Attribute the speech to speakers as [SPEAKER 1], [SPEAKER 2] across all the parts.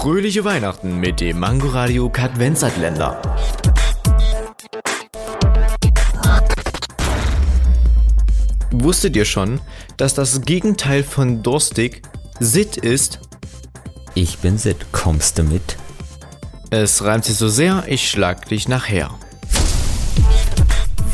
[SPEAKER 1] Fröhliche Weihnachten mit dem Mangoradio Kadvenzatländer. Wusstet ihr schon, dass das Gegenteil von durstig Sit ist?
[SPEAKER 2] Ich bin Sid, kommst du mit?
[SPEAKER 1] Es reimt sich so sehr, ich schlag dich nachher.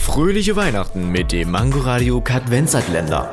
[SPEAKER 1] Fröhliche Weihnachten mit dem Mangoradio Kadvenzatländer.